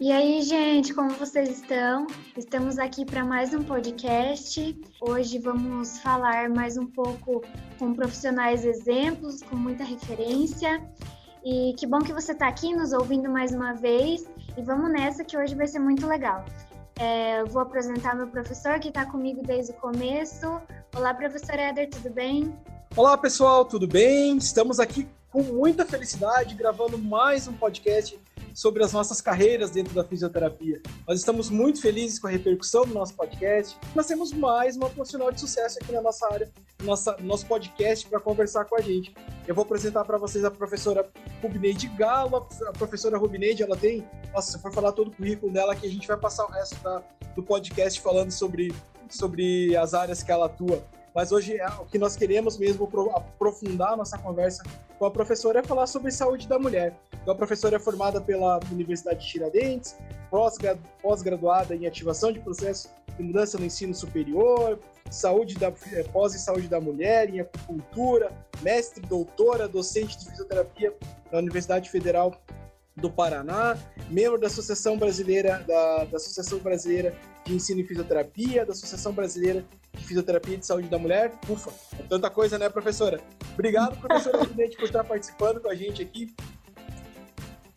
E aí, gente, como vocês estão? Estamos aqui para mais um podcast. Hoje vamos falar mais um pouco com profissionais exemplos, com muita referência. E que bom que você está aqui nos ouvindo mais uma vez. E vamos nessa que hoje vai ser muito legal. É, vou apresentar meu professor que está comigo desde o começo. Olá, professor Éder, tudo bem? Olá, pessoal, tudo bem? Estamos aqui com muita felicidade gravando mais um podcast sobre as nossas carreiras dentro da fisioterapia. Nós estamos muito felizes com a repercussão do nosso podcast. Nós temos mais uma profissional de sucesso aqui na nossa área, nossa, nosso podcast para conversar com a gente. Eu vou apresentar para vocês a professora Rubineide Galo. A professora Rubineide, ela tem, nossa, se for falar todo o currículo dela, que a gente vai passar o resto da, do podcast falando sobre, sobre as áreas que ela atua. Mas hoje é o que nós queremos mesmo aprofundar nossa conversa com a professora é falar sobre saúde da mulher. Então, a professora é formada pela Universidade de Tiradentes, pós-graduada em ativação de processos de mudança no ensino superior, saúde da é, pós e saúde da mulher, em acupuntura, mestre, doutora, docente de fisioterapia da Universidade Federal do Paraná, membro da Associação Brasileira da, da Associação Brasileira de Ensino e Fisioterapia, da Associação Brasileira de Fisioterapia e de Saúde da Mulher. Ufa, é tanta coisa, né, professora? Obrigado, professora Presidente, por estar participando com a gente aqui.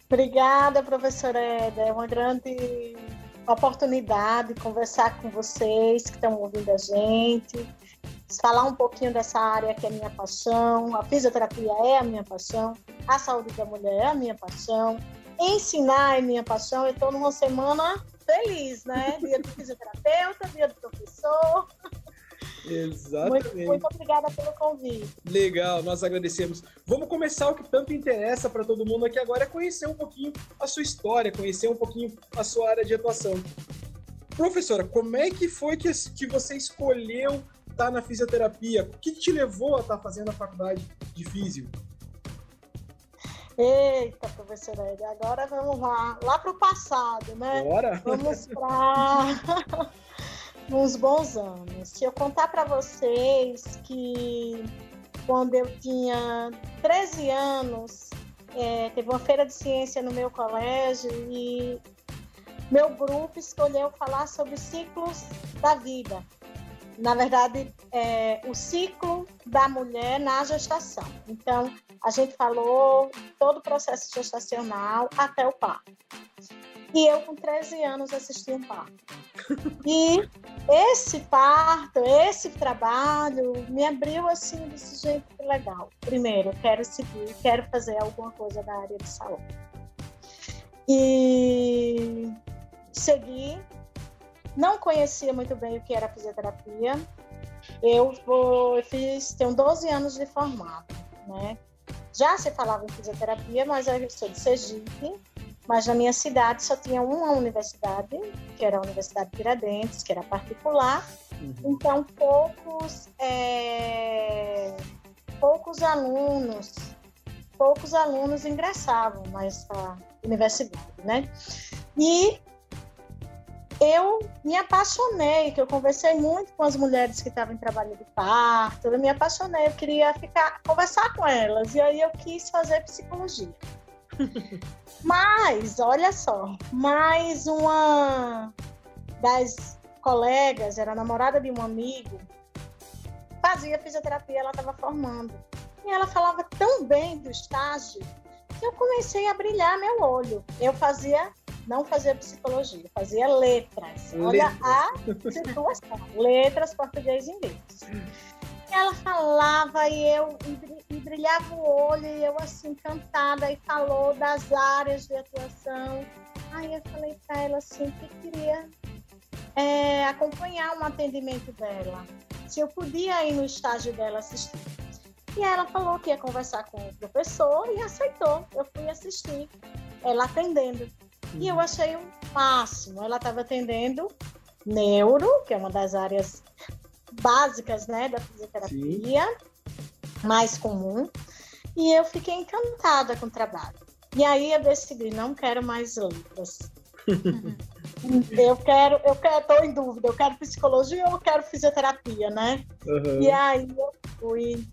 Obrigada, professora Eda. É uma grande oportunidade conversar com vocês que estão ouvindo a gente, falar um pouquinho dessa área que é minha paixão. A fisioterapia é a minha paixão, a saúde da mulher é a minha paixão, ensinar é minha paixão. Eu estou numa semana feliz, né? Dia do fisioterapeuta, dia do professor. Exatamente. Muito, muito, obrigada pelo convite. Legal, nós agradecemos. Vamos começar o que tanto interessa para todo mundo aqui agora, é conhecer um pouquinho a sua história, conhecer um pouquinho a sua área de atuação. Professora, como é que foi que, que você escolheu estar na fisioterapia? O que te levou a estar fazendo a faculdade de físio? Eita, professora Ed, agora vamos lá, lá para o passado, né? Bora! Vamos para uns bons anos. Se eu contar para vocês que quando eu tinha 13 anos, é, teve uma feira de ciência no meu colégio e meu grupo escolheu falar sobre ciclos da vida. Na verdade, é, o ciclo da mulher na gestação. Então, a gente falou todo o processo gestacional até o parto. E eu, com 13 anos, assisti um parto. E esse parto, esse trabalho, me abriu assim desse jeito que legal. Primeiro, quero seguir, quero fazer alguma coisa da área de saúde. E segui, não conhecia muito bem o que era fisioterapia. Eu, vou, eu fiz, tenho 12 anos de formado, né? Já se falava em fisioterapia, mas eu sou de Sergipe, mas na minha cidade só tinha uma universidade, que era a Universidade Tiradentes, que era particular. Uhum. Então, poucos, é, poucos alunos, poucos alunos ingressavam nessa universidade, né? E eu me apaixonei, que eu conversei muito com as mulheres que estavam em trabalho de parto, eu me apaixonei, eu queria ficar, conversar com elas, e aí eu quis fazer psicologia. Mas, olha só, mais uma das colegas, era namorada de um amigo, fazia fisioterapia, ela estava formando. E ela falava tão bem do estágio que eu comecei a brilhar meu olho. Eu fazia, não fazia psicologia, fazia letras. Olha letras. a situação. letras, português e inglês ela falava e eu e brilhava o olho e eu assim encantada e falou das áreas de atuação. Aí eu falei para ela assim que queria é, acompanhar um atendimento dela, se eu podia ir no estágio dela assistir. E ela falou que ia conversar com o professor e aceitou. Eu fui assistir ela atendendo. E eu achei o máximo. Ela estava atendendo neuro, que é uma das áreas básicas né, da fisioterapia, Sim. mais comum, e eu fiquei encantada com o trabalho. E aí eu decidi, não quero mais letras. eu quero, eu quero, tô em dúvida, eu quero psicologia ou eu quero fisioterapia, né? Uhum. E aí eu fui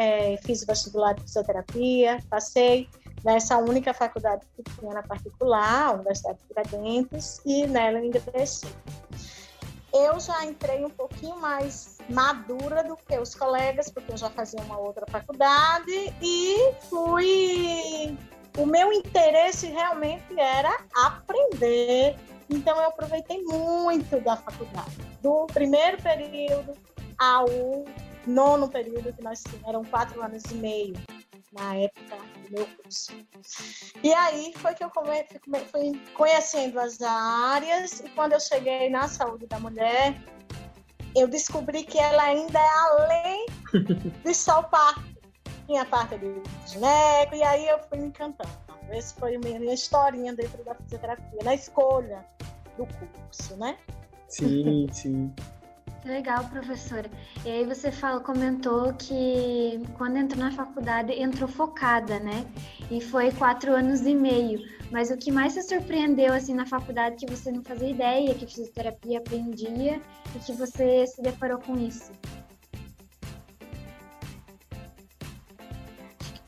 é, fiz vestibular de fisioterapia, passei nessa única faculdade que tinha na particular, a Universidade de Tiradentes, e nela eu ingressei. Eu já entrei um pouquinho mais madura do que os colegas, porque eu já fazia uma outra faculdade e fui. O meu interesse realmente era aprender, então eu aproveitei muito da faculdade, do primeiro período ao nono período que nós tínhamos, eram quatro anos e meio na época do meu curso. E aí foi que eu fui conhecendo as áreas e quando eu cheguei na saúde da mulher, eu descobri que ela ainda é além de só o parto. Tinha parte de gineco, e aí eu fui me encantando. Essa foi a minha historinha dentro da fisioterapia, na escolha do curso, né? Sim, sim. Legal, professora. E aí você falou, comentou que quando entrou na faculdade entrou focada, né? E foi quatro anos e meio. Mas o que mais se surpreendeu assim na faculdade que você não fazia ideia que fisioterapia aprendia e que você se deparou com isso?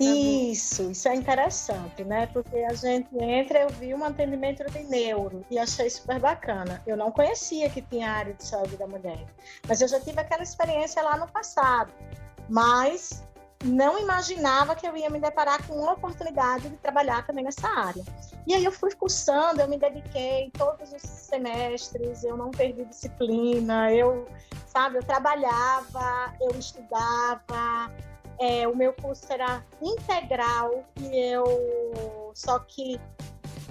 Isso, isso é interessante, né? Porque a gente entra, eu vi um atendimento de neuro e achei super bacana. Eu não conhecia que tinha área de saúde da mulher, mas eu já tive aquela experiência lá no passado. Mas não imaginava que eu ia me deparar com uma oportunidade de trabalhar também nessa área. E aí eu fui cursando, eu me dediquei todos os semestres, eu não perdi disciplina, eu, sabe, eu trabalhava, eu estudava, é, o meu curso era integral e eu só que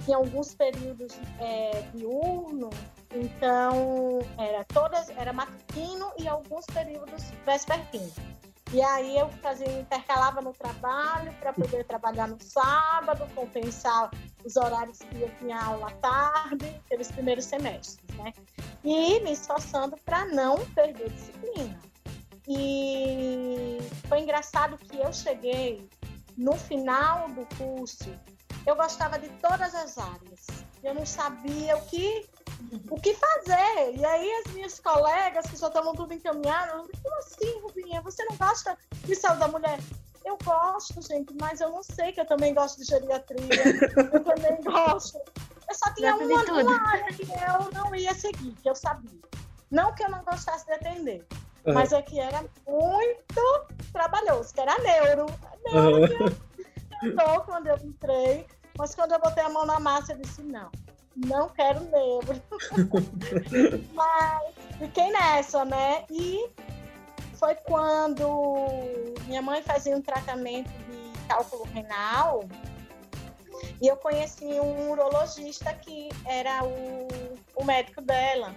em alguns períodos é, diurno, então era todas era matutino e alguns períodos vespertino. E aí eu fazia intercalava no trabalho para poder trabalhar no sábado, compensar os horários que eu tinha aula à tarde, pelos primeiros semestres, né? E me esforçando para não perder disciplina. E foi engraçado que eu cheguei no final do curso, eu gostava de todas as áreas. Eu não sabia o que o que fazer. E aí as minhas colegas que já estavam tudo encaminhadas, como assim, Rubinha? Você não gosta de saúde da mulher? Eu gosto, gente, mas eu não sei que eu também gosto de geriatria. eu também gosto. Eu só tinha uma, uma área que eu não ia seguir, que eu sabia. Não que eu não gostasse de atender, Uhum. Mas é que era muito trabalhoso, que era neuro. Neuro uhum. eu quando eu entrei, mas quando eu botei a mão na massa, eu disse, não, não quero neuro. mas fiquei nessa, né? E foi quando minha mãe fazia um tratamento de cálculo renal e eu conheci um urologista que era o, o médico dela.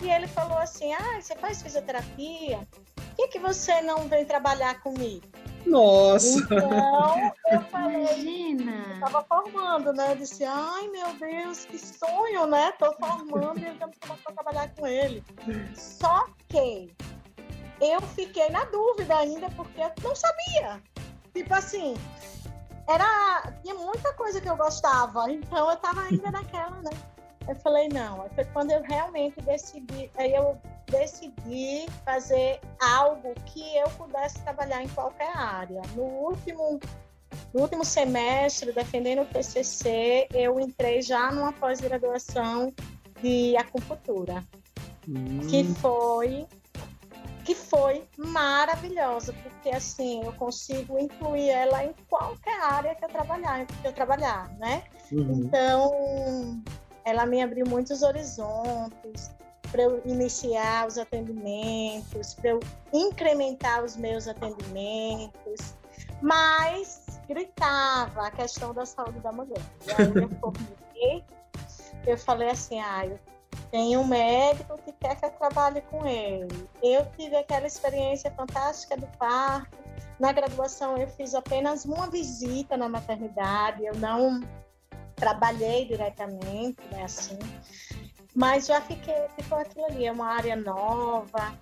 E ele falou assim: Ah, você faz fisioterapia? Por que, que você não vem trabalhar comigo? Nossa! Então, eu falei, Imagina! Eu tava formando, né? Eu disse, ai meu Deus, que sonho, né? Tô formando e eu vou trabalhar com ele. Só que eu fiquei na dúvida ainda, porque eu não sabia. Tipo assim, era. Tinha muita coisa que eu gostava, então eu tava ainda naquela, né? Eu falei, não. Foi quando eu realmente decidi, aí eu decidi fazer algo que eu pudesse trabalhar em qualquer área. No último, no último semestre, defendendo o TCC, eu entrei já numa pós-graduação de acupuntura, hum. que foi que foi maravilhosa, porque assim eu consigo incluir ela em qualquer área que eu trabalhar, que eu trabalhar, né? Uhum. Então ela me abriu muitos horizontes para eu iniciar os atendimentos, para eu incrementar os meus atendimentos, mas gritava a questão da saúde da mulher. E aí eu, eu falei assim, ah, eu um médico que quer que eu trabalhe com ele. Eu tive aquela experiência fantástica do parto. Na graduação eu fiz apenas uma visita na maternidade, eu não trabalhei diretamente, né, assim, mas já fiquei, ficou aquilo ali, é uma área nova,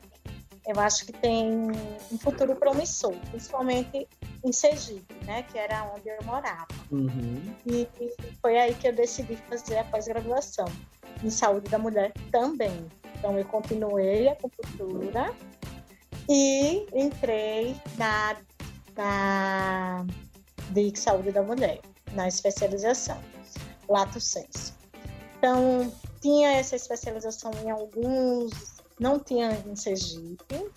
eu acho que tem um futuro promissor, principalmente em Sergipe, né, que era onde eu morava. Uhum. E, e, foi aí que eu decidi fazer a pós-graduação em saúde da mulher também. Então eu continuei a acupuntura e entrei na na, de saúde da mulher, na especialização, lato sensu. Então, tinha essa especialização em alguns, não tinha em Sergipe.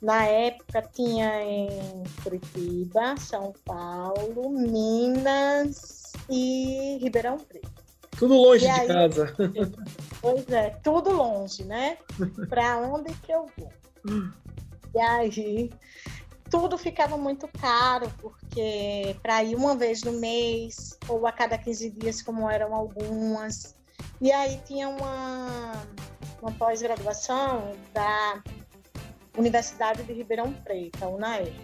Na época tinha em Curitiba, São Paulo, Minas e Ribeirão Preto. Tudo longe e de aí, casa. Pois é, tudo longe, né? Para onde que eu vou? E aí tudo ficava muito caro, porque para ir uma vez no mês ou a cada 15 dias, como eram algumas. E aí tinha uma, uma pós-graduação da Universidade de Ribeirão Preto, a UNAE,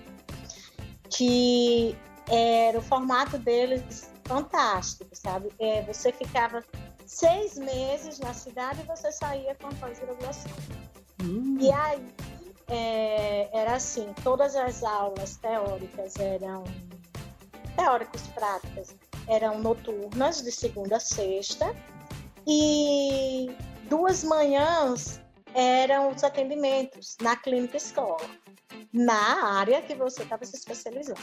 que era o formato deles fantástico, sabe? É, você ficava seis meses na cidade e você saía com a pós-graduação. Hum. E aí é, era assim, todas as aulas teóricas eram teóricos práticas eram noturnas de segunda a sexta e duas manhãs eram os atendimentos na clínica escola, na área que você estava se especializando.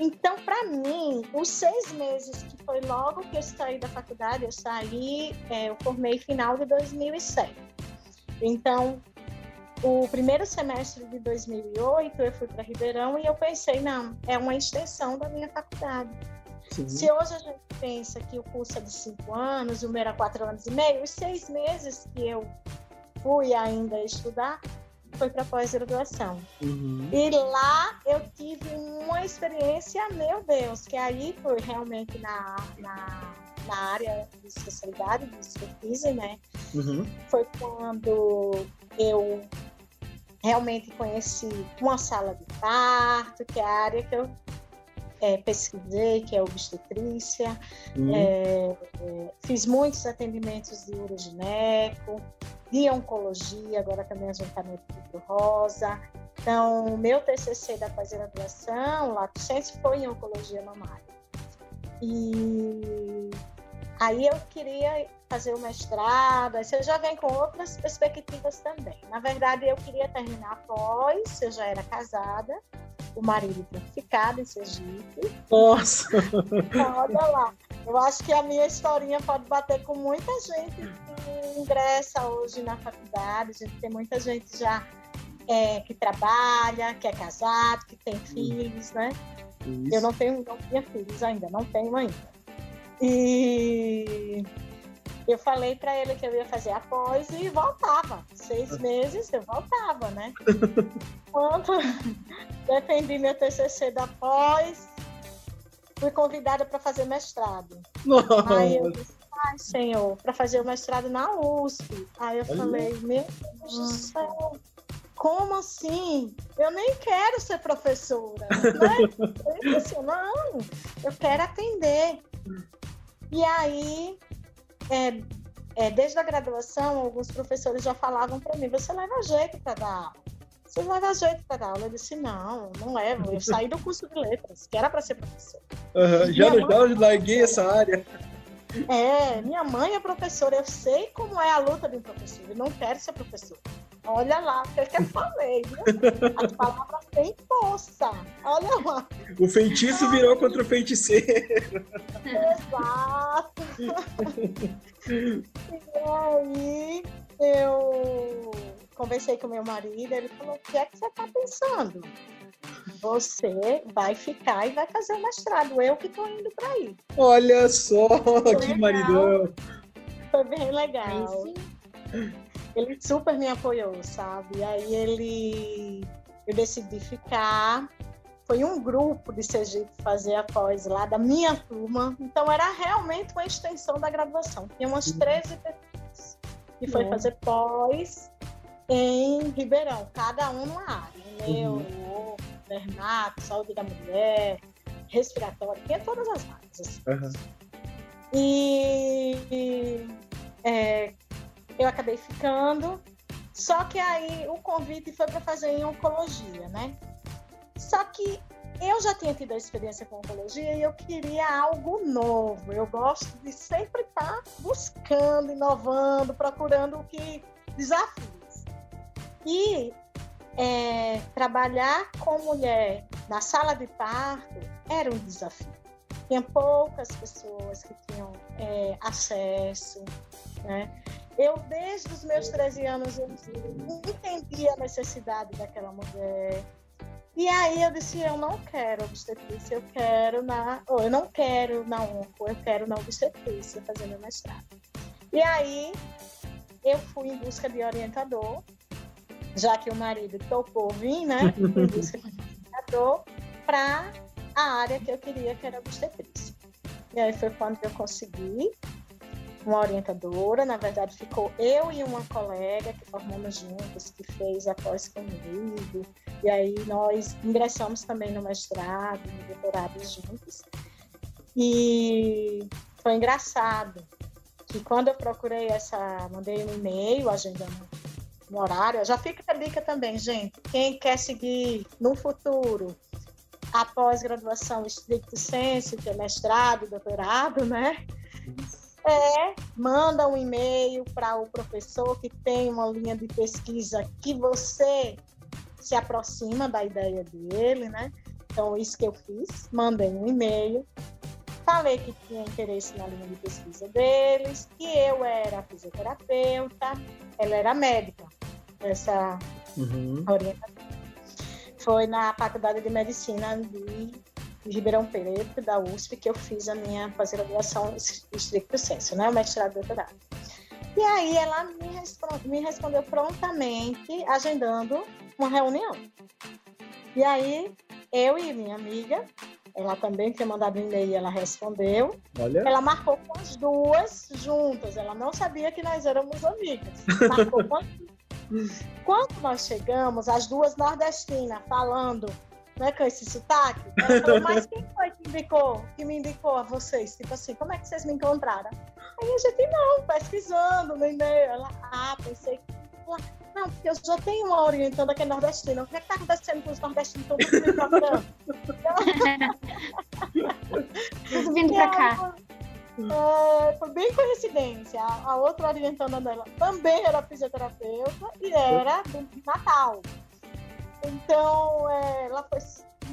Então, para mim, os seis meses que foi logo que eu saí da faculdade, eu saí, é, eu formei final de 2007. Então, o primeiro semestre de 2008 eu fui para Ribeirão e eu pensei, não, é uma extensão da minha faculdade. Sim. Se hoje a gente pensa que o curso é de cinco anos, o meu era quatro anos e meio, os seis meses que eu fui ainda estudar foi para pós-graduação. Uhum. E lá eu tive uma experiência, meu Deus, que aí foi realmente na, na, na área de especialidade, de expertise, né? Uhum. Foi quando eu realmente conheci uma sala de parto, que é a área que eu é, pesquisei, que é obstetrícia. Uhum. É, é, fiz muitos atendimentos de urogineco, de oncologia, agora também a gente está no Rosa. Então, meu TCC da pós-graduação, lá foi em oncologia mamária. E aí eu queria fazer o mestrado, aí você já vem com outras perspectivas também. Na verdade, eu queria terminar após, eu já era casada, o marido tinha ficado em Sergipe. Nossa! olha lá, eu acho que a minha historinha pode bater com muita gente que ingressa hoje na faculdade, a gente tem muita gente já é, que trabalha, que é casado, que tem filhos, né? Isso. Eu não tenho, não tinha filhos ainda, não tenho ainda. E eu falei para ele que eu ia fazer após e voltava. Seis meses eu voltava, né? Quando defendi meu TCC da pós, fui convidada para fazer mestrado. Nossa. Aí eu disse, ai, senhor, para fazer o mestrado na USP. Aí eu falei, meu Deus do céu, como assim? Eu nem quero ser professora. Não, é não, eu quero atender. E aí, é, é, desde a graduação, alguns professores já falavam para mim: você leva jeito para dar aula. Você leva jeito para dar aula. Eu disse: não, não levo. Eu saí do curso de letras, que era para ser professor. Uhum, já, mãe, já larguei essa área. É, minha mãe é professora, eu sei como é a luta de um professor, eu não quero ser professor. Olha lá, o que, eu falei, viu? As palavras têm força. Olha lá. O feitiço virou contra o feiticeiro. Exato. e aí eu conversei com meu marido, ele falou: o que é que você está pensando? Você vai ficar e vai fazer o mestrado. Eu que estou indo para aí. Olha só, Foi que legal. maridão. Foi bem legal ele super me apoiou, sabe? Aí ele, eu decidi ficar. Foi um grupo de Sergipe fazer a pós lá da minha turma, então era realmente uma extensão da graduação. Tinha umas 13 pessoas e foi fazer pós em Ribeirão, cada um numa área, neuro, uhum. dermato, saúde da mulher, respiratório, tinha todas as áreas. Assim. Uhum. E é, eu acabei ficando. Só que aí o convite foi para fazer em oncologia, né? Só que eu já tinha tido a experiência com oncologia e eu queria algo novo. Eu gosto de sempre estar tá buscando, inovando, procurando o que desafios. E é, trabalhar com mulher na sala de parto era um desafio. Tinha poucas pessoas que tinham é, acesso, né? Eu, desde os meus 13 anos, eu entendi a necessidade daquela mulher. E aí eu disse, eu não quero obstetrícia, eu quero na... Ou eu não quero na onco, eu quero na obstetrícia, fazer meu mestrado. E aí eu fui em busca de orientador, já que o marido topou vir, né? Em busca de orientador para a área que eu queria, que era obstetrícia. E aí foi quando eu consegui uma orientadora, na verdade ficou eu e uma colega que formamos juntas, que fez a pós comigo, e aí nós ingressamos também no mestrado, no doutorado juntos. E foi engraçado que quando eu procurei essa, mandei um e-mail agendando um horário, já fica a dica também, gente, quem quer seguir no futuro a pós-graduação estricto senso, que é mestrado, doutorado, né? É, manda um e-mail para o professor que tem uma linha de pesquisa que você se aproxima da ideia dele, né? Então, isso que eu fiz, mandei um e-mail, falei que tinha interesse na linha de pesquisa deles, que eu era fisioterapeuta, ela era médica, essa uhum. orientação. Foi na Faculdade de Medicina de de Ribeirão Preto, da USP, que eu fiz a minha pós-graduação estricto senso, né? O mestrado e doutorado. E aí ela me, responde, me respondeu prontamente, agendando uma reunião. E aí eu e minha amiga, ela também tinha mandado um e-mail, ela respondeu. Olha. Ela marcou com as duas juntas. Ela não sabia que nós éramos amigas. Marcou com as duas. Quando nós chegamos, as duas nordestinas falando né, com esse sotaque. Ela falou, mas quem foi que indicou, que me indicou a vocês? Tipo assim, como é que vocês me encontraram? Aí a gente, não, pesquisando no e-mail. Ela, ah, pensei que. Não, porque eu já tenho uma orientando aqui nordestina. O que é que tá acontecendo com os nordestinos estão me procurando? vindo pra cá. É, foi bem coincidência. A, a outra orientanda dela também era fisioterapeuta e era do Natal. Então, é, ela foi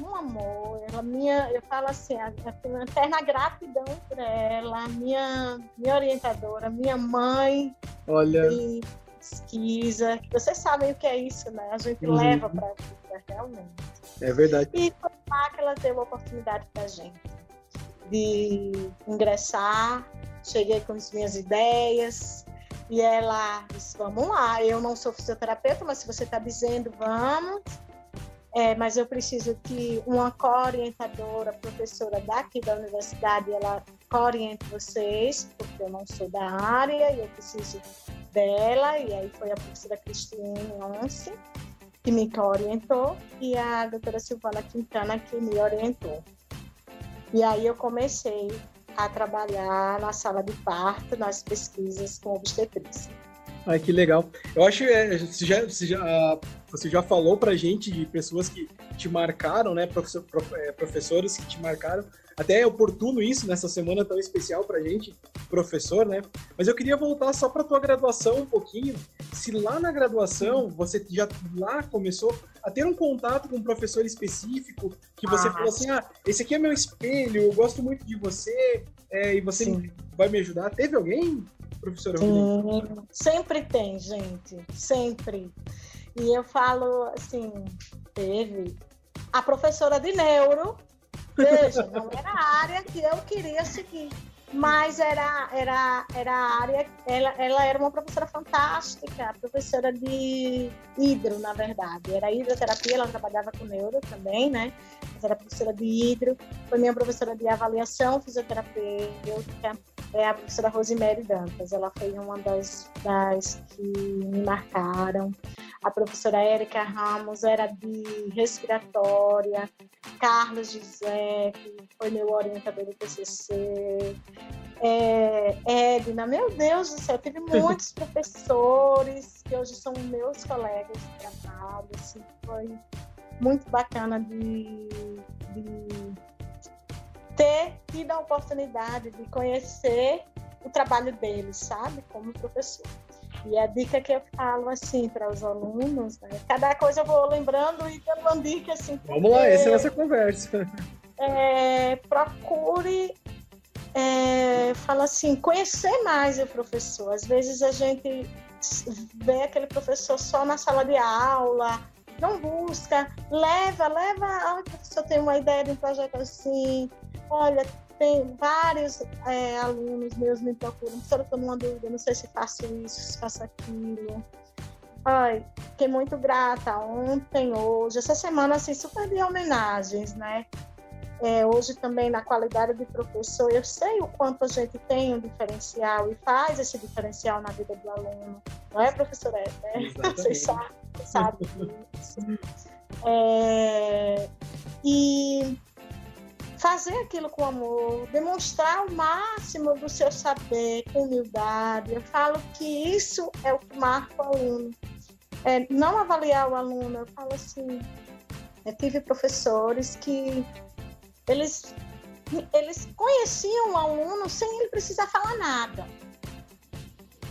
um amor. Ela minha, eu falo assim, a, a eterna gratidão por ela, minha, minha orientadora, minha mãe. Olha. E pesquisa. Vocês sabem o que é isso, né? A gente uhum. leva para a vida, realmente. É verdade. E foi lá que ela deu a oportunidade para gente de ingressar. Cheguei com as minhas ideias, e ela disse: Vamos lá, eu não sou fisioterapeuta, mas se você está dizendo, vamos. É, mas eu preciso que uma co-orientadora, professora daqui da universidade, ela co-oriente vocês, porque eu não sou da área e eu preciso dela. E aí foi a professora Cristine Once que me orientou e a doutora Silvana Quintana que me orientou. E aí eu comecei a trabalhar na sala de parto, nas pesquisas com obstetrícia. Ai, que legal. Eu acho que é, já, já, você já falou pra gente de pessoas que te marcaram, né? Professor, é, professores que te marcaram. Até é oportuno isso nessa semana tão especial pra gente, professor, né? Mas eu queria voltar só pra tua graduação um pouquinho. Se lá na graduação você já lá começou a ter um contato com um professor específico que você ah, falou assim: ah, esse aqui é meu espelho, eu gosto muito de você, é, e você sim. vai me ajudar. Teve alguém, professora? Sim, sempre tem, gente, sempre. E eu falo assim, teve a professora de neuro Veja, não era a área que eu queria seguir, mas era, era, era a área. Ela, ela era uma professora fantástica, professora de hidro, na verdade. Era hidroterapia, ela trabalhava com neuro também, né? Mas era professora de hidro. Foi minha professora de avaliação fisioterapêutica é a professora Rosemary Dantas. Ela foi uma das, das que me marcaram. A professora Érica Ramos era de respiratória. Carlos Giuseppe foi meu orientador do TCC. É, Edna, meu Deus do céu, tive muitos professores que hoje são meus colegas de trabalho. Assim, foi muito bacana de, de ter tido a oportunidade de conhecer o trabalho deles, sabe, como professor. E a dica que eu falo assim para os alunos, né? cada coisa eu vou lembrando e dando uma dica assim. Vamos lá, essa é a nossa conversa. É, procure, é, fala assim, conhecer mais o professor. Às vezes a gente vê aquele professor só na sala de aula, não busca, leva, leva, ah, professor tem uma ideia de um projeto assim, olha, tem vários é, alunos meus me procuram, professora, estou numa dúvida, não sei se faço isso, se faço aquilo. Ai, fiquei muito grata ontem, hoje, essa semana, assim, super de homenagens, né? É, hoje também na qualidade de professor, eu sei o quanto a gente tem um diferencial e faz esse diferencial na vida do aluno. Não é, professora? É, Vocês sabem, sabem disso. É, e fazer aquilo com amor, demonstrar o máximo do seu saber com humildade. Eu falo que isso é o que marca o aluno. É, não avaliar o aluno, eu falo assim, eu tive professores que eles, eles conheciam o aluno sem ele precisar falar nada.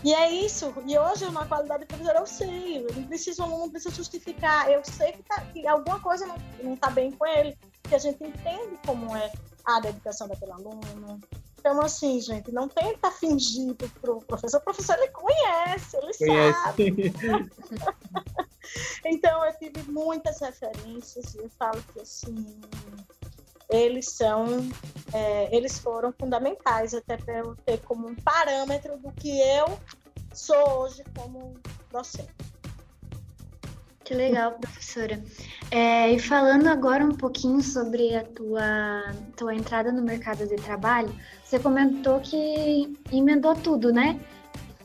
E é isso. E hoje, na qualidade de professor, eu sei. Eu não preciso, o aluno precisa justificar. Eu sei que, tá, que alguma coisa não está bem com ele que a gente entende como é a dedicação daquele aluno. Então, assim, gente, não tenta fingir para o professor. O professor, ele conhece, ele conhece. sabe. então, eu tive muitas referências e eu falo que, assim, eles são, é, eles foram fundamentais até para eu ter como um parâmetro do que eu sou hoje como docente. Que legal, professora. É, e falando agora um pouquinho sobre a tua, tua entrada no mercado de trabalho, você comentou que emendou tudo, né?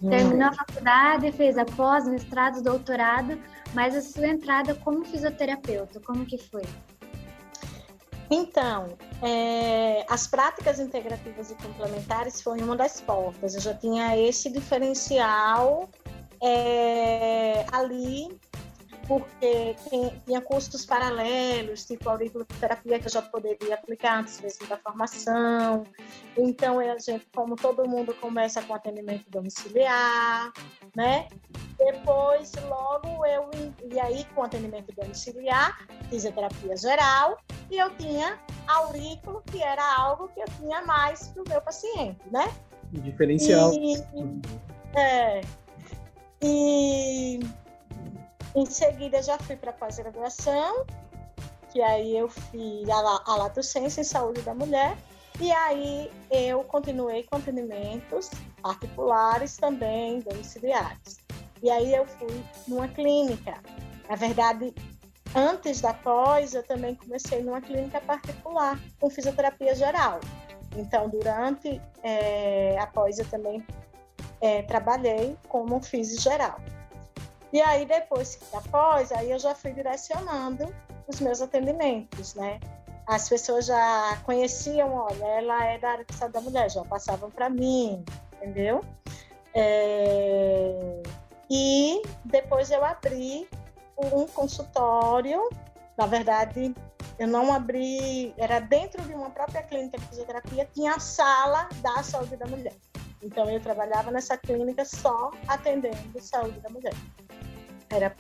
Terminou a faculdade, fez a pós, mestrado, doutorado, mas a sua entrada como fisioterapeuta, como que foi? Então, é, as práticas integrativas e complementares foi uma das portas. Eu já tinha esse diferencial é, ali porque tinha custos paralelos, tipo auriculoterapia que eu já poderia aplicar antes mesmo da formação. Então, a gente, como todo mundo começa com atendimento domiciliar, né? Depois, logo eu, e aí com atendimento domiciliar, fisioterapia geral, e eu tinha aurículo, que era algo que eu tinha mais para o meu paciente, né? Diferencial. E, é, e em seguida, já fui para pós-graduação, que aí eu fiz a, a Lato Senso em Saúde da Mulher, e aí eu continuei com atendimentos particulares também, domiciliares. E aí eu fui numa clínica. Na verdade, antes da pós, eu também comecei numa clínica particular, com fisioterapia geral. Então, durante é, a pós, eu também é, trabalhei como fisio geral. E aí, depois, após, aí eu já fui direcionando os meus atendimentos, né? As pessoas já conheciam, olha, ela é da área de saúde da mulher, já passavam para mim, entendeu? É... E depois eu abri um consultório, na verdade, eu não abri, era dentro de uma própria clínica de fisioterapia, tinha a sala da saúde da mulher. Então eu trabalhava nessa clínica só atendendo saúde da mulher era,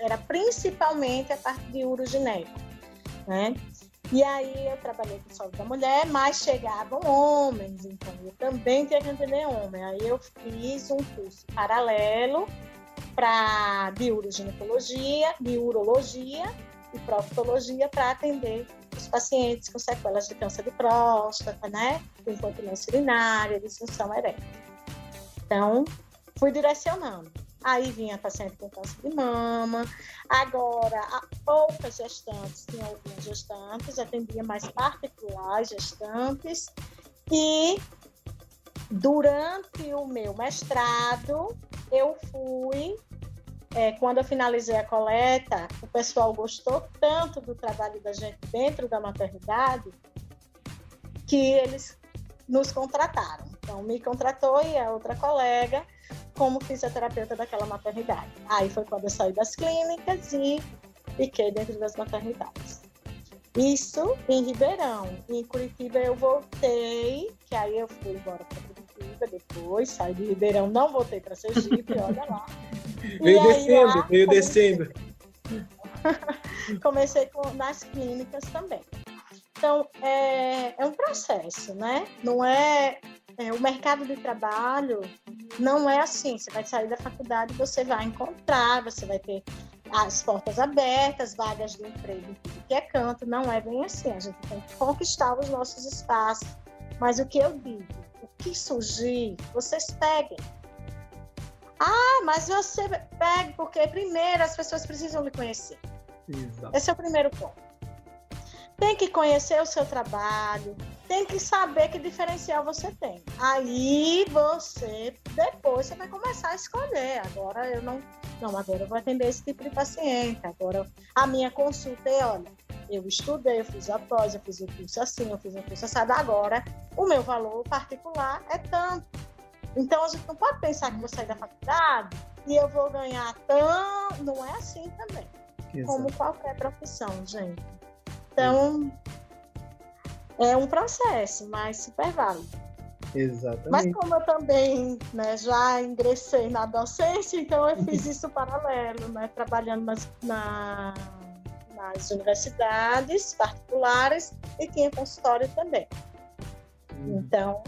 era principalmente a parte de urogineco, né? E aí eu trabalhei com saúde da mulher, mas chegavam homens, então eu também tinha que atender homem. Aí eu fiz um curso paralelo para de uroginecologia, de urologia e proctologia para atender os pacientes com sequelas de câncer de próstata, né? Com incontinência urinária, disfunção erétil. Então, fui direcionando. Aí vinha paciente com câncer de mama. Agora, poucas gestantes, tinha algumas gestantes, atendia mais particulares gestantes. E durante o meu mestrado, eu fui é, quando eu finalizei a coleta, o pessoal gostou tanto do trabalho da gente dentro da maternidade que eles nos contrataram. Então, me contratou e a outra colega como fisioterapeuta daquela maternidade. Aí foi quando eu saí das clínicas e fiquei dentro das maternidades. Isso em Ribeirão. Em Curitiba eu voltei, que aí eu fui embora para Curitiba depois, saí de Ribeirão, não voltei para Sergipe, olha lá. veio descendo, veio descendo. comecei com, nas clínicas também. Então, é, é um processo, né? Não é, é, O mercado de trabalho não é assim. Você vai sair da faculdade, você vai encontrar, você vai ter as portas abertas, vagas de emprego que é canto. Não é bem assim. A gente tem que conquistar os nossos espaços. Mas o que eu digo, o que surgir, vocês peguem. Ah, mas você pegue porque primeiro as pessoas precisam lhe conhecer. Exato. Esse é o primeiro ponto tem que conhecer o seu trabalho, tem que saber que diferencial você tem. Aí você, depois você vai começar a escolher. Agora eu não, não, agora eu vou atender esse tipo de paciente. Agora a minha consulta é, olha, eu estudei, eu fiz a pós, eu fiz o curso assim, eu fiz o curso assado. Agora, o meu valor particular é tanto. Então a gente não pode pensar que vou sair da faculdade e eu vou ganhar tanto. Não é assim também. Exato. Como qualquer profissão, gente. Então, é um processo, mas super válido. Exatamente. Mas como eu também né, já ingressei na docência, então eu fiz isso paralelo, né, trabalhando nas, na, nas universidades particulares e tinha consultório também. Hum. Então,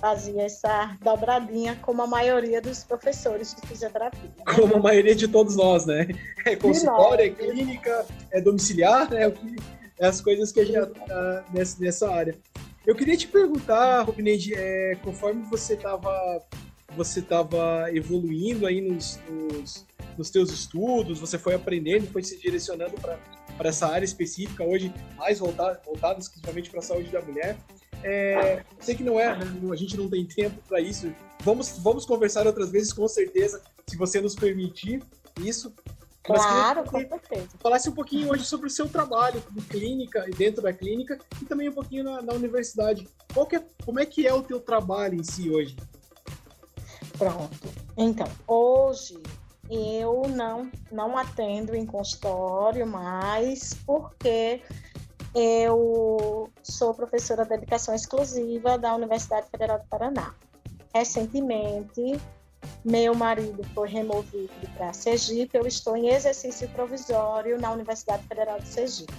fazia essa dobradinha como a maioria dos professores de fisioterapia. Né? Como a maioria de todos nós, né? É consultório, é clínica, é domiciliar, né? O que as coisas que a gente está nessa, nessa área. Eu queria te perguntar, Rubineide, é, conforme você estava você tava evoluindo aí nos, nos, nos teus estudos, você foi aprendendo, foi se direcionando para essa área específica, hoje mais voltada, voltada exclusivamente para a saúde da mulher. É, sei que não é, a gente não tem tempo para isso. Vamos, vamos conversar outras vezes, com certeza, se você nos permitir isso. Claro, com certeza. Falasse um pouquinho hoje sobre o seu trabalho de clínica, dentro da clínica, e também um pouquinho na, na universidade. Qual é, como é que é o teu trabalho em si hoje? Pronto. Então, hoje eu não, não atendo em consultório mais, porque eu sou professora de educação exclusiva da Universidade Federal do Paraná. Recentemente, meu marido foi removido para Sergipe, eu estou em exercício provisório na Universidade Federal de Sergipe.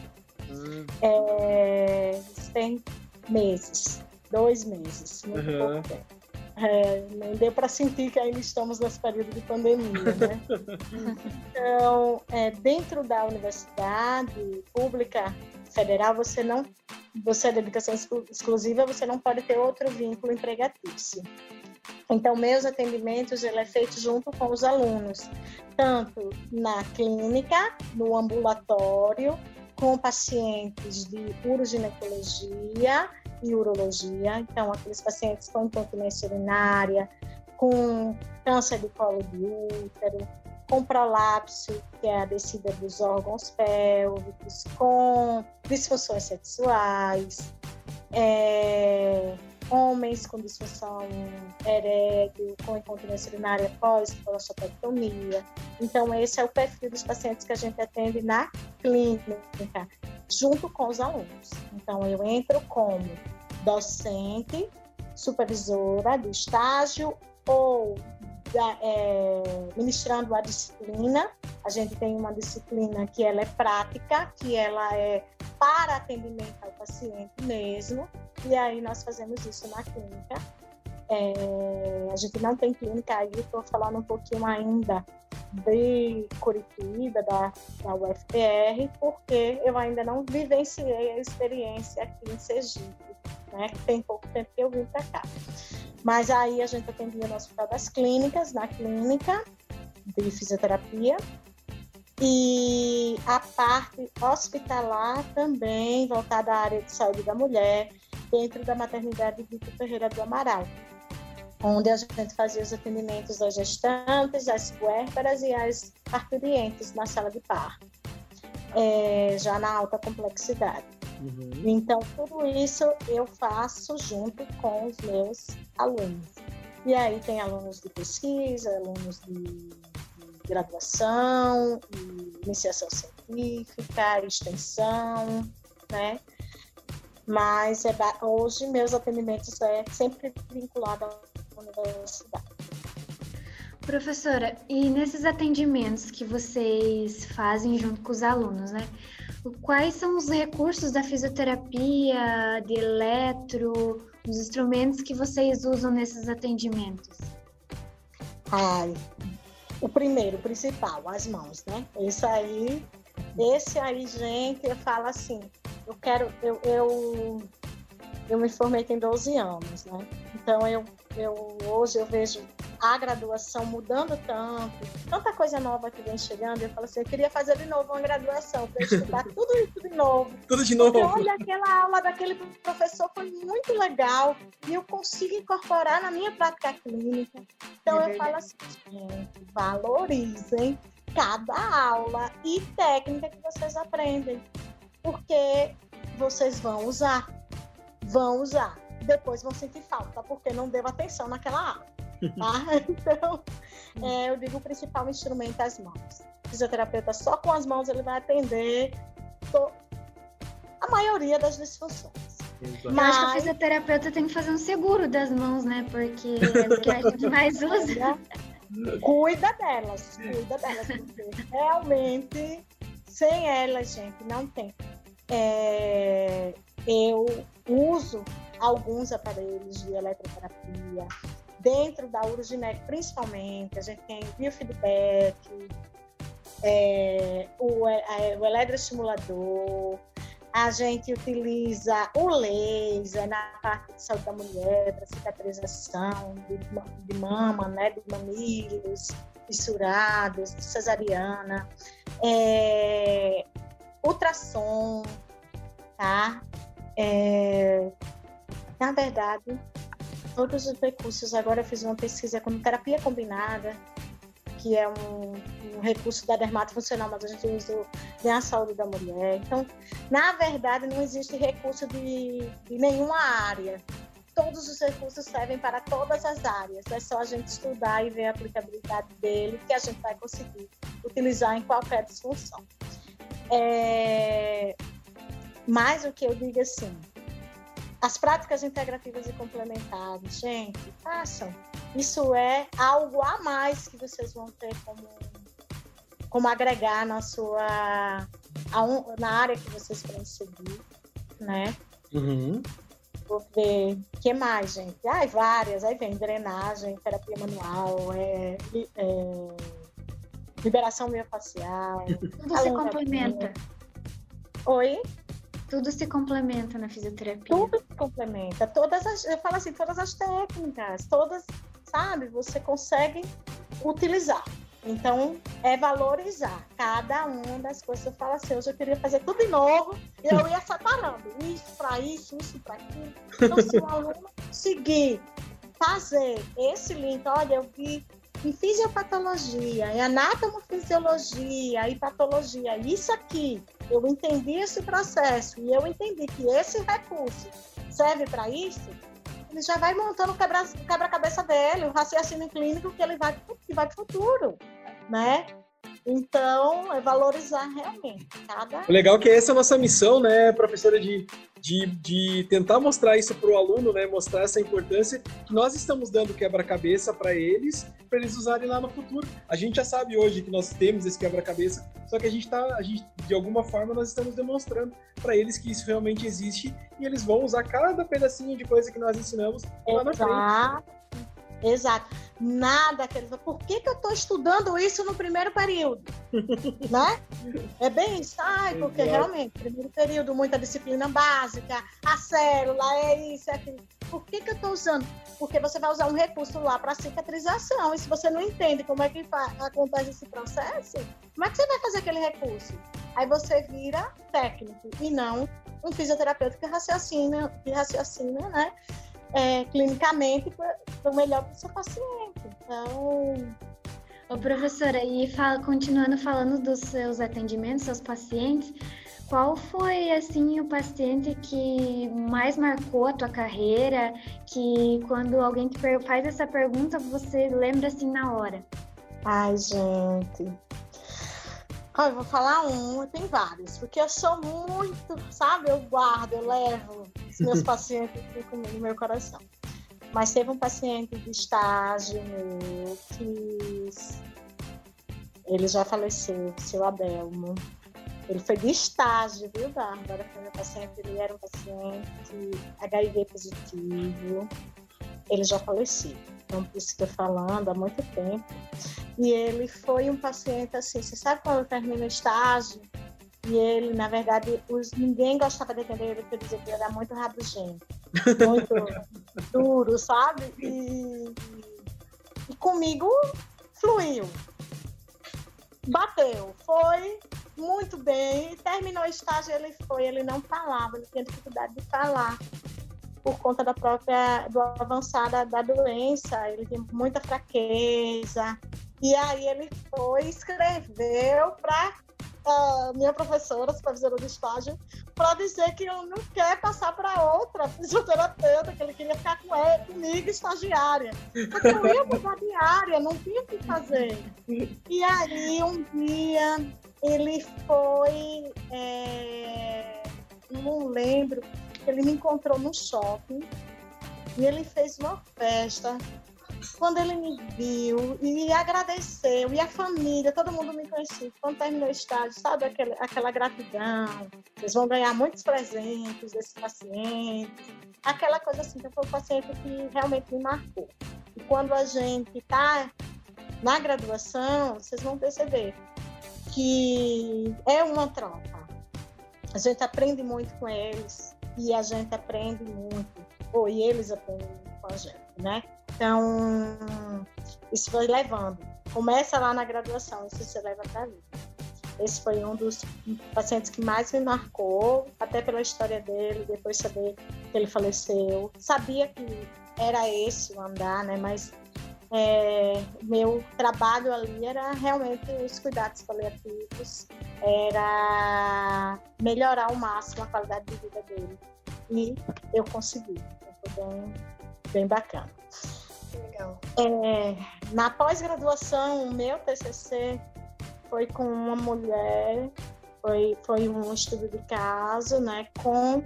Hum. É, tem meses, dois meses, muito uhum. pouco tempo. É, nem deu para sentir que ainda estamos nesse período de pandemia, né? então, é, dentro da universidade pública federal, você não, você é de educação exclusiva, você não pode ter outro vínculo empregatício. Então, meus atendimentos ele é feito junto com os alunos, tanto na clínica, no ambulatório, com pacientes de uroginecologia e urologia, então aqueles pacientes com incontinência urinária, com câncer de colo de útero, com prolapso, que é a descida dos órgãos pélvicos, com disfunções sexuais, é, homens com disfunção erétil, com incontinência urinária pós-prostatectomia. Então, esse é o perfil dos pacientes que a gente atende na clínica, junto com os alunos. Então, eu entro como docente, supervisora do estágio ou da, é, ministrando a disciplina. A gente tem uma disciplina que ela é prática, que ela é para atendimento ao paciente mesmo, e aí nós fazemos isso na clínica. É, a gente não tem clínica aí, estou falando um pouquinho ainda de Curitiba, da, da UFPR, porque eu ainda não vivenciei a experiência aqui em Sergipe, né, tem pouco tempo que eu vim para cá. Mas aí a gente atendia no Hospital das Clínicas, na clínica de fisioterapia, e a parte hospitalar também voltada à área de saúde da mulher, dentro da maternidade Vitor Ferreira do Amaral, onde a gente fazia os atendimentos das gestantes, as puérperas e as parturientes na sala de parto, é, já na alta complexidade. Uhum. Então, tudo isso eu faço junto com os meus alunos. E aí tem alunos de pesquisa, alunos de graduação, iniciação científica, extensão, né? Mas é, hoje meus atendimentos é sempre vinculado universidade. Professora, e nesses atendimentos que vocês fazem junto com os alunos, né? Quais são os recursos da fisioterapia, de eletro, os instrumentos que vocês usam nesses atendimentos? Ai, o primeiro, o principal, as mãos, né? Esse aí, esse aí, gente, eu falo assim, eu quero, eu, eu, eu me formei tem 12 anos, né? Então eu, eu hoje eu vejo a graduação mudando tanto, tanta coisa nova que vem chegando, eu falo assim, eu queria fazer de novo uma graduação, para estudar tudo isso de novo. Tudo de novo. Porque, olha, aquela aula daquele professor foi muito legal e eu consigo incorporar na minha prática clínica. Então é eu falo assim, gente, valorizem cada aula e técnica que vocês aprendem, porque vocês vão usar, vão usar. Depois vão sentir falta, porque não deu atenção naquela aula. Tá? Então, é, eu digo o principal instrumento as mãos. O fisioterapeuta só com as mãos ele vai atender to... a maioria das disfunções. Mas... acho que o fisioterapeuta tem que fazer um seguro das mãos, né? Porque é o que a gente mais usa. Cuida delas, cuida delas, porque realmente sem elas, gente, não tem. É, eu uso alguns aparelhos de eletroterapia, dentro da Uroginec principalmente, a gente tem biofeedback, é, o, é, o eletroestimulador, a gente utiliza o laser na parte de saúde da mulher, para cicatrização de, de mama, né, de mamilos fissurados, de cesariana, é, ultrassom, tá? É, na verdade, todos os recursos. Agora eu fiz uma pesquisa com terapia combinada, que é um, um recurso da dermatofuncional, mas a gente usa a saúde da mulher. Então, na verdade, não existe recurso de, de nenhuma área. Todos os recursos servem para todas as áreas. É só a gente estudar e ver a aplicabilidade dele que a gente vai conseguir utilizar em qualquer disfunção. É... Mas o que eu digo assim, as práticas integrativas e complementares, gente, façam. Isso é algo a mais que vocês vão ter como, como agregar na sua na área que vocês querem seguir, né? Uhum. Vou ver o que mais, gente. Ai, várias. Aí vem drenagem, terapia manual, é, é liberação miofacial. Tudo se complementa. Oi? Tudo se complementa na fisioterapia. Tudo se complementa. Todas as, eu falo assim, todas as técnicas, todas, sabe, você consegue utilizar. Então, é valorizar cada uma das coisas. Eu falo assim, hoje eu queria fazer tudo de novo, e eu ia separando. Isso para isso, isso para aquilo. Então, se o aluno conseguir fazer esse link, olha, eu vi em fisiopatologia, em anatomofisiologia e patologia, isso aqui, eu entendi esse processo e eu entendi que esse recurso serve para isso, ele já vai montando o quebra-cabeça dele, o raciocínio clínico que ele vai, que vai para o futuro, né? Então, é valorizar realmente cada. Legal é que essa é a nossa missão, né, professora, de, de, de tentar mostrar isso para o aluno, né, mostrar essa importância que nós estamos dando quebra-cabeça para eles, para eles usarem lá no futuro. A gente já sabe hoje que nós temos esse quebra-cabeça, só que a gente está, a gente, de alguma forma, nós estamos demonstrando para eles que isso realmente existe e eles vão usar cada pedacinho de coisa que nós ensinamos lá na frente. Exato. Nada, querida. Por que, que eu estou estudando isso no primeiro período? né? É bem isso. Ai, porque Exato. realmente, primeiro período, muita disciplina básica, a célula, é isso, é aquilo. Por que, que eu estou usando? Porque você vai usar um recurso lá para cicatrização. E se você não entende como é que acontece esse processo, como é que você vai fazer aquele recurso? Aí você vira técnico e não um fisioterapeuta que raciocina, que raciocina, né? É, clinicamente para o melhor para o seu paciente. Então. Ô, professora, e fala, continuando falando dos seus atendimentos, seus pacientes, qual foi assim o paciente que mais marcou a tua carreira? Que quando alguém te faz essa pergunta, você lembra assim na hora? Ai, gente. Ah, eu vou falar um, tem vários, porque eu sou muito, sabe? Eu guardo, eu levo os meus pacientes ficam no meu coração. Mas teve um paciente de estágio meu que ele já faleceu, seu Adelmo. Ele foi de estágio, viu, Bárbara? Foi meu paciente, ele era um paciente HIV positivo. Ele já faleceu. Que eu falando há muito tempo. E ele foi um paciente assim, você sabe quando termina o estágio? E ele, na verdade, os, ninguém gostava de atender ele, porque dizia que ele era muito rabugento, muito duro, sabe? E, e comigo fluiu. Bateu, foi muito bem. Terminou o estágio, ele foi, ele não falava, ele tinha dificuldade de falar por conta da própria do avançada da doença, ele tem muita fraqueza. E aí ele foi escreveu para a minha professora, supervisora do estágio, para dizer que eu não quer passar para outra fisioterapeuta, que ele queria ficar com ele, comigo, estagiária. Porque eu ia mudar de área, não tinha o que fazer. E aí, um dia, ele foi. É, não lembro, ele me encontrou no shopping e ele fez uma festa quando ele me viu e agradeceu, e a família, todo mundo me conhecia, quando terminou o estágio, sabe aquela, aquela gratidão, vocês vão ganhar muitos presentes desse paciente, aquela coisa assim, que foi um paciente que realmente me marcou. E quando a gente está na graduação, vocês vão perceber que é uma troca. A gente aprende muito com eles e a gente aprende muito, ou eles aprendem com a gente, né? Então, isso foi levando. Começa lá na graduação, isso se leva para a vida. Esse foi um dos pacientes que mais me marcou, até pela história dele, depois saber que ele faleceu. Sabia que era esse o andar, né? Mas é, meu trabalho ali era realmente os cuidados paliativos, era melhorar ao máximo a qualidade de vida dele. E eu consegui. Então, foi bem, bem bacana. Legal. É, na pós-graduação, o meu TCC foi com uma mulher, foi, foi um estudo de caso, né, com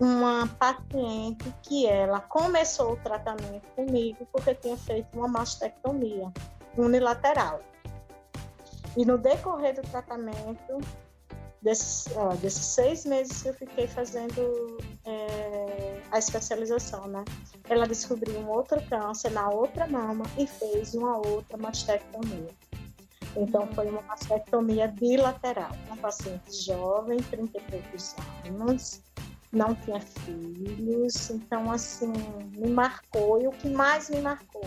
uma paciente que ela começou o tratamento comigo porque tinha feito uma mastectomia unilateral. E no decorrer do tratamento, desses, ó, desses seis meses que eu fiquei fazendo é, a especialização, né? Ela descobriu um outro câncer na outra mama e fez uma outra mastectomia. Então, foi uma mastectomia bilateral. Uma paciente jovem, 30 e poucos anos, não tinha filhos. Então, assim, me marcou. E o que mais me marcou?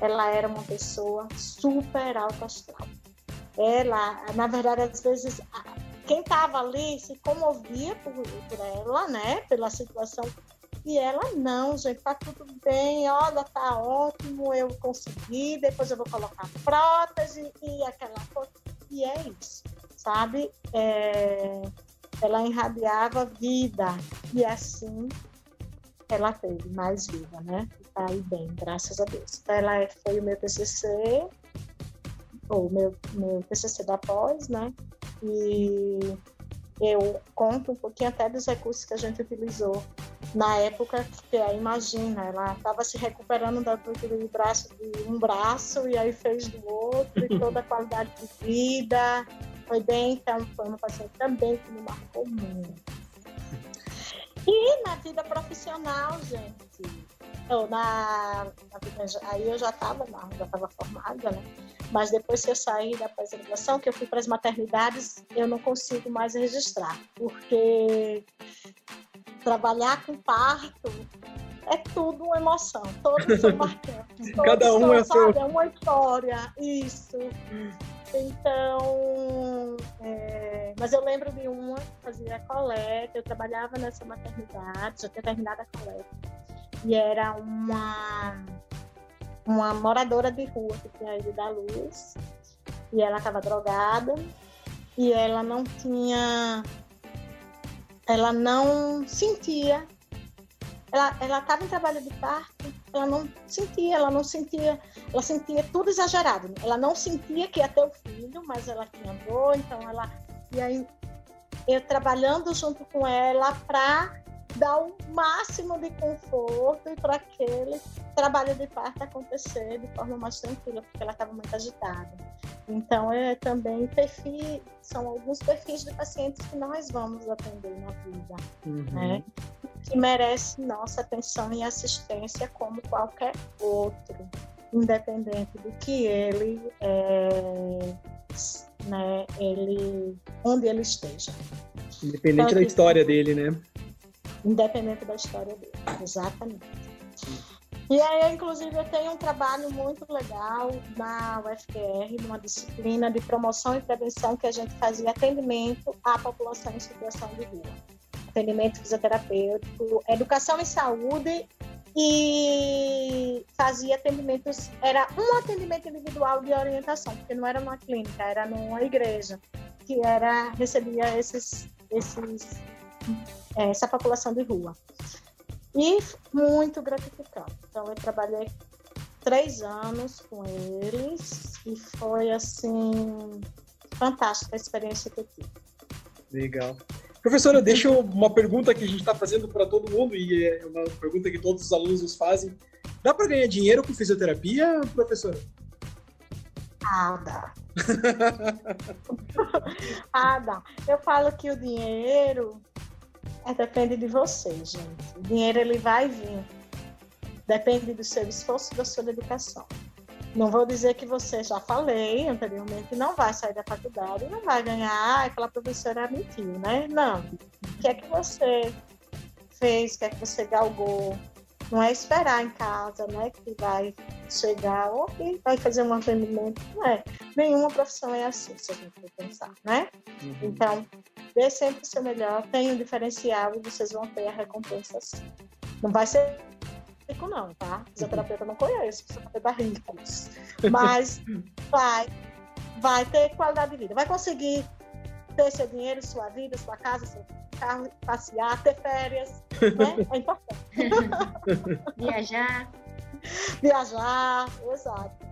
Ela era uma pessoa super alta astral ela, na verdade, às vezes, quem estava ali se comovia por, por ela, né, pela situação, e ela não, gente, tá tudo bem, olha, tá ótimo, eu consegui, depois eu vou colocar prótese e aquela coisa. E é isso, sabe? É, ela irradiava vida e assim ela teve mais vida, né? Tá aí bem, graças a Deus. Então, ela foi o meu TCC o meu, meu TCC da pós, né? E eu conto um pouquinho até dos recursos que a gente utilizou na época, que aí imagina, ela estava se recuperando da de braço de um braço e aí fez do outro, e toda a qualidade de vida. Foi bem, então foi uma paciente também que me marcou muito. E na vida profissional, gente, eu, na, na, aí eu já estava já estava formada, né? Mas depois que eu saí da pós-graduação, que eu fui para as maternidades, eu não consigo mais registrar, porque trabalhar com parto é tudo uma emoção, todos são marcantes. Cada um são, é sabe, seu... é uma história, isso. Então, é... mas eu lembro de uma que fazia coleta, eu trabalhava nessa maternidade, já tinha terminado a coleta, e era uma uma moradora de rua que tinha ido da luz e ela estava drogada e ela não tinha ela não sentia ela ela estava em trabalho de parto ela não sentia ela não sentia ela sentia tudo exagerado. Ela não sentia que ia ter o filho mas ela tinha dor então ela e aí eu trabalhando junto com ela para dar o máximo de conforto e para aquele trabalho de parto acontecer de forma mais tranquila, porque ela estava muito agitada. Então, é também perfil, são alguns perfis de pacientes que nós vamos atender na vida, uhum. né? Que merece nossa atenção e assistência como qualquer outro, independente do que ele é, né, ele, onde ele esteja. Independente então, da história dele, né? Independente da história dele, exatamente. E aí, inclusive, eu tenho um trabalho muito legal na UFPR, numa disciplina de promoção e prevenção que a gente fazia atendimento à população em situação de rua. Atendimento fisioterapêutico, educação em saúde e fazia atendimentos, era um atendimento individual de orientação, porque não era numa clínica, era numa igreja, que era recebia esses, esses essa população de rua. E muito gratificante. Então, eu trabalhei três anos com eles e foi, assim, fantástica a experiência que eu tive. Legal. Professora, deixa eu uma pergunta que a gente está fazendo para todo mundo e é uma pergunta que todos os alunos nos fazem. Dá para ganhar dinheiro com fisioterapia, professora? Ah, dá. ah, dá. Eu falo que o dinheiro é, depende de você, gente. O dinheiro ele vai vir. Depende do seu esforço e da sua dedicação. Não vou dizer que você, já falei anteriormente, não vai sair da faculdade, não vai ganhar, ah, aquela professora mentiu, né? Não. O que é que você fez, o que é que você galgou? Não é esperar em casa, né? Que vai chegar ou que vai fazer um atendimento. Não é. Nenhuma profissão é assim, se a gente for pensar, né? Uhum. Então, dê sempre o seu melhor, tenha um diferencial e vocês vão ter a recompensa sim. Não vai ser rico não, tá? Fisioterapeuta não conheço, fisioterapeuta ricos. Mas vai, vai ter qualidade de vida. Vai conseguir ter seu dinheiro, sua vida, sua casa, seu carro, passear, ter férias, né? É importante. Viajar. Viajar, exato.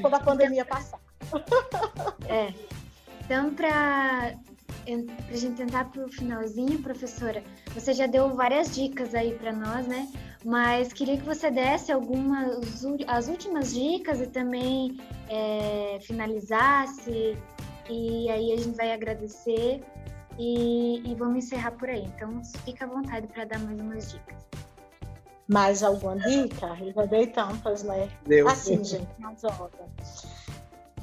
Quando a pandemia passar. É. Então, para a gente tentar para o finalzinho, professora, você já deu várias dicas aí para nós, né? Mas queria que você desse algumas as últimas dicas e também é, finalizasse. E aí a gente vai agradecer e, e vamos encerrar por aí. Então, fica à vontade para dar mais umas dicas. Mais alguma dica? Eu já dei tantas, né? Deu. Assim, gente, mais ordem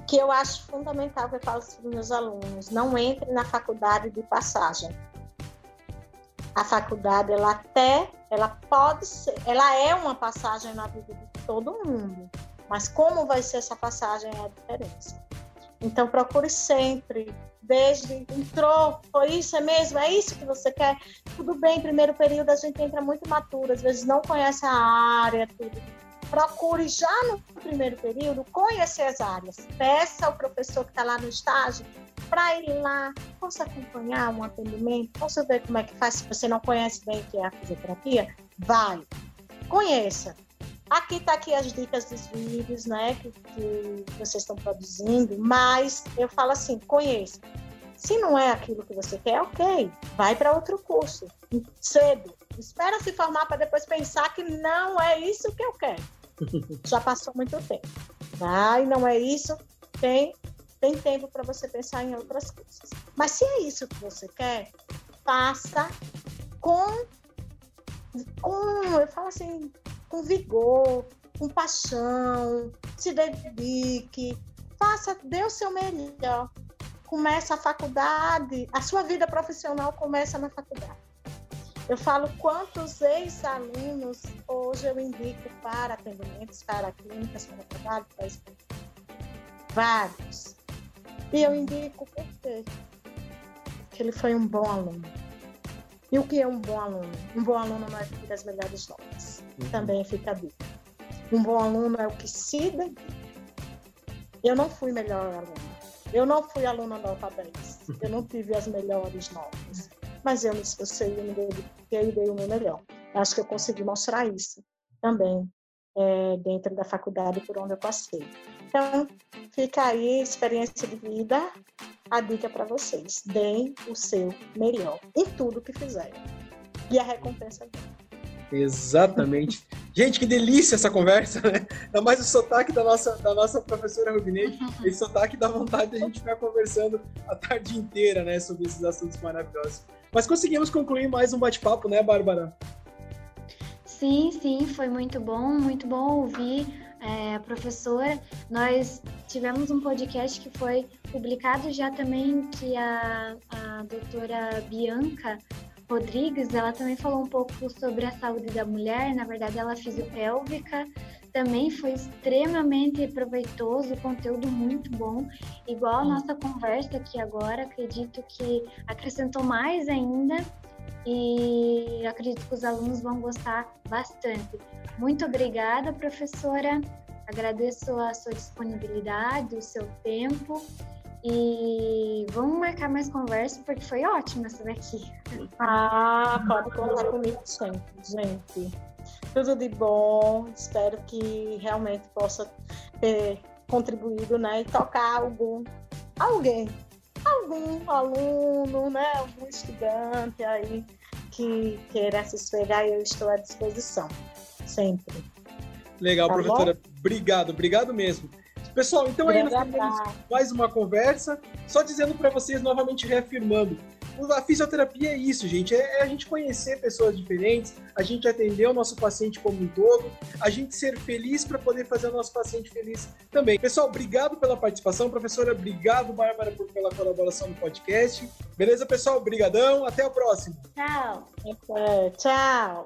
que eu acho fundamental que eu falo para os meus alunos, não entre na faculdade de passagem. A faculdade, ela até, ela pode ser, ela é uma passagem na vida de todo mundo, mas como vai ser essa passagem é a diferença. Então procure sempre, desde entrou, foi isso, é mesmo, é isso que você quer? Tudo bem, primeiro período a gente entra muito maturo, às vezes não conhece a área, tudo procure já no primeiro período conhecer as áreas. Peça ao professor que está lá no estágio para ir lá, posso acompanhar um atendimento, posso ver como é que faz. Se você não conhece bem o que é a fisioterapia, vai, conheça. Aqui está aqui as dicas dos vídeos, né, que, que vocês estão produzindo, mas eu falo assim, conheça. Se não é aquilo que você quer, ok, vai para outro curso, cedo. Espera se formar para depois pensar que não é isso que eu quero. Já passou muito tempo. Vai, não é isso, tem, tem tempo para você pensar em outras coisas. Mas se é isso que você quer, faça com, com eu falo assim, com vigor, com paixão, se dedique, faça, dê o seu melhor. Começa a faculdade, a sua vida profissional começa na faculdade. Eu falo quantos ex-alunos hoje eu indico para atendimentos, para clínicas, para trabalho, para estudo. Vários. E eu indico por quê? Ele foi um bom aluno. E o que é um bom aluno? Um bom aluno não é que as melhores notas. Uhum. Também fica a dica. Um bom aluno é o que se dedica. Eu não fui melhor aluno. Eu não fui aluna nota 10. Eu não tive as melhores notas mas eu me esforcei, eu me dediquei e dei o meu melhor. Acho que eu consegui mostrar isso também é, dentro da faculdade por onde eu passei. Então, fica aí, experiência de vida, a dica para vocês. Deem o seu melhor em tudo que fizerem. E a recompensa vem. Exatamente. Gente, que delícia essa conversa, né? Ainda mais o sotaque da nossa, da nossa professora Rubinete. Esse sotaque dá vontade de a gente ficar conversando a tarde inteira, né? Sobre esses assuntos maravilhosos. Mas conseguimos concluir mais um bate-papo, né, Bárbara? Sim, sim, foi muito bom, muito bom ouvir é, a professora. Nós tivemos um podcast que foi publicado já também, que a, a doutora Bianca Rodrigues, ela também falou um pouco sobre a saúde da mulher, na verdade ela é fisiopélvica, também foi extremamente proveitoso, conteúdo muito bom, igual a nossa conversa aqui agora, acredito que acrescentou mais ainda e acredito que os alunos vão gostar bastante. Muito obrigada, professora. Agradeço a sua disponibilidade, o seu tempo e vamos marcar mais conversa porque foi ótimo essa daqui. Ah, pode contar comigo sempre, gente. Tudo de bom. Espero que realmente possa ter contribuído, né? E tocar algum, alguém, algum aluno, né? Algum estudante aí que queira se esfregar, eu estou à disposição, sempre. Legal, tá professora. Bom? Obrigado, obrigado mesmo. Pessoal, então aí nós temos mais uma conversa, só dizendo para vocês novamente reafirmando. A fisioterapia é isso, gente, é, é, a gente conhecer pessoas diferentes, a gente atender o nosso paciente como um todo, a gente ser feliz para poder fazer o nosso paciente feliz também. Pessoal, obrigado pela participação, professora, obrigado, Bárbara, por, pela colaboração no podcast. Beleza, pessoal? Obrigadão, até o próximo. Tchau. Tchau.